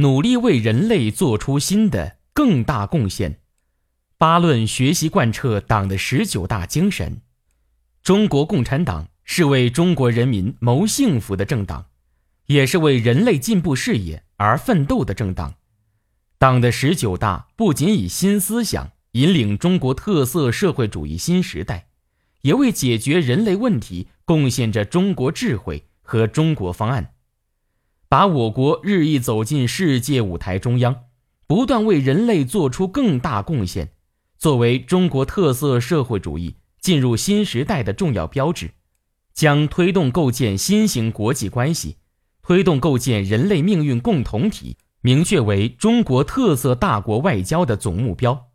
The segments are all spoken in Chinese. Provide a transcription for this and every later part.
努力为人类做出新的更大贡献。八论学习贯彻党的十九大精神。中国共产党是为中国人民谋幸福的政党，也是为人类进步事业而奋斗的政党。党的十九大不仅以新思想引领中国特色社会主义新时代，也为解决人类问题贡献着中国智慧和中国方案。把我国日益走进世界舞台中央，不断为人类做出更大贡献，作为中国特色社会主义进入新时代的重要标志，将推动构建新型国际关系、推动构建人类命运共同体明确为中国特色大国外交的总目标。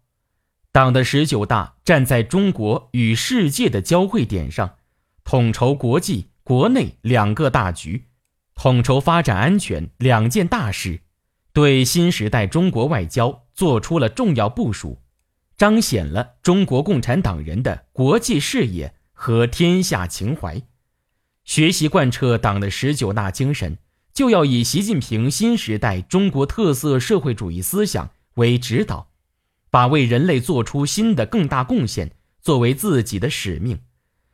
党的十九大站在中国与世界的交汇点上，统筹国际、国内两个大局。统筹发展安全两件大事，对新时代中国外交做出了重要部署，彰显了中国共产党人的国际视野和天下情怀。学习贯彻党的十九大精神，就要以习近平新时代中国特色社会主义思想为指导，把为人类做出新的更大贡献作为自己的使命，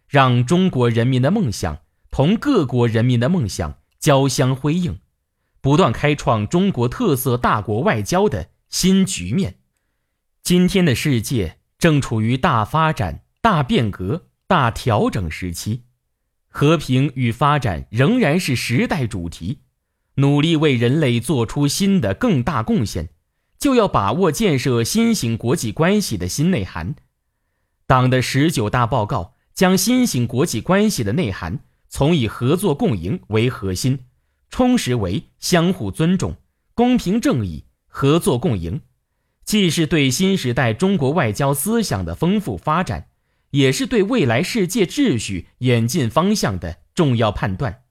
让中国人民的梦想同各国人民的梦想。交相辉映，不断开创中国特色大国外交的新局面。今天的世界正处于大发展、大变革、大调整时期，和平与发展仍然是时代主题。努力为人类做出新的更大贡献，就要把握建设新型国际关系的新内涵。党的十九大报告将新型国际关系的内涵。从以合作共赢为核心，充实为相互尊重、公平正义、合作共赢，既是对新时代中国外交思想的丰富发展，也是对未来世界秩序演进方向的重要判断。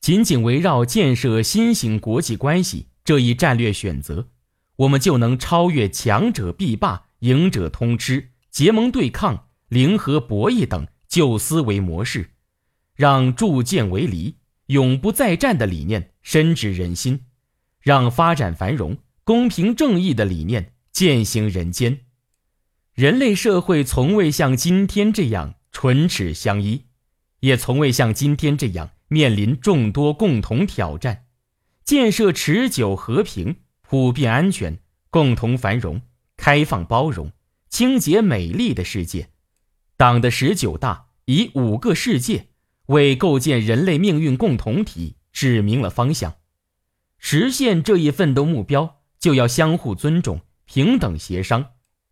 仅仅围绕建设新型国际关系这一战略选择，我们就能超越强者必霸、赢者通吃、结盟对抗、零和博弈等旧思维模式。让铸剑为犁、永不再战的理念深植人心，让发展繁荣、公平正义的理念践行人间。人类社会从未像今天这样唇齿相依，也从未像今天这样面临众多共同挑战。建设持久和平、普遍安全、共同繁荣、开放包容、清洁美丽的世界，党的十九大以五个世界。为构建人类命运共同体指明了方向，实现这一奋斗目标，就要相互尊重、平等协商，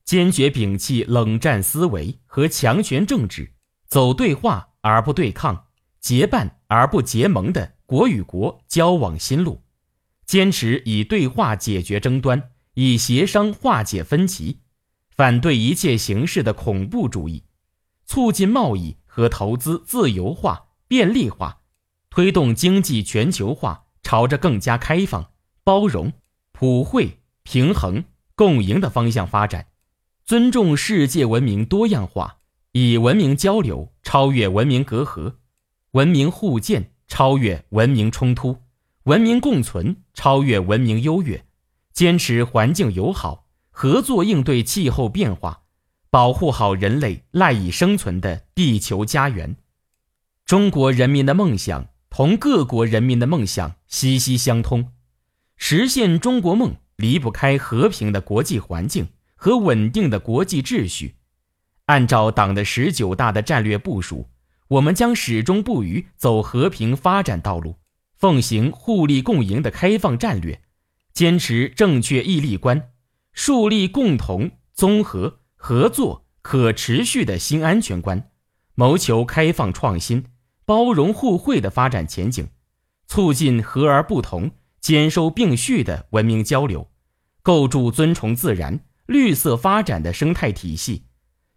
坚决摒弃冷战思维和强权政治，走对话而不对抗、结伴而不结盟的国与国交往新路，坚持以对话解决争端，以协商化解分歧，反对一切形式的恐怖主义，促进贸易。和投资自由化、便利化，推动经济全球化朝着更加开放、包容、普惠、平衡、共赢的方向发展，尊重世界文明多样化，以文明交流超越文明隔阂，文明互鉴超越文明冲突，文明共存超越文明优越，坚持环境友好，合作应对气候变化。保护好人类赖以生存的地球家园，中国人民的梦想同各国人民的梦想息息相通，实现中国梦离不开和平的国际环境和稳定的国际秩序。按照党的十九大的战略部署，我们将始终不渝走和平发展道路，奉行互利共赢的开放战略，坚持正确义利观，树立共同综合。合作可持续的新安全观，谋求开放创新、包容互惠的发展前景，促进和而不同、兼收并蓄的文明交流，构筑尊崇自然、绿色发展的生态体系，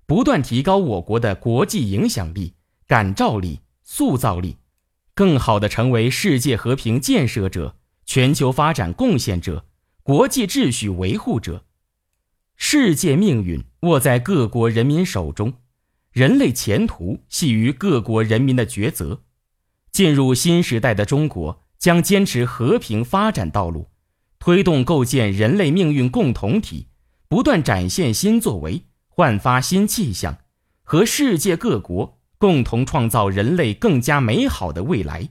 不断提高我国的国际影响力、感召力、塑造力，更好地成为世界和平建设者、全球发展贡献者、国际秩序维护者。世界命运握在各国人民手中，人类前途系于各国人民的抉择。进入新时代的中国将坚持和平发展道路，推动构建人类命运共同体，不断展现新作为，焕发新气象，和世界各国共同创造人类更加美好的未来。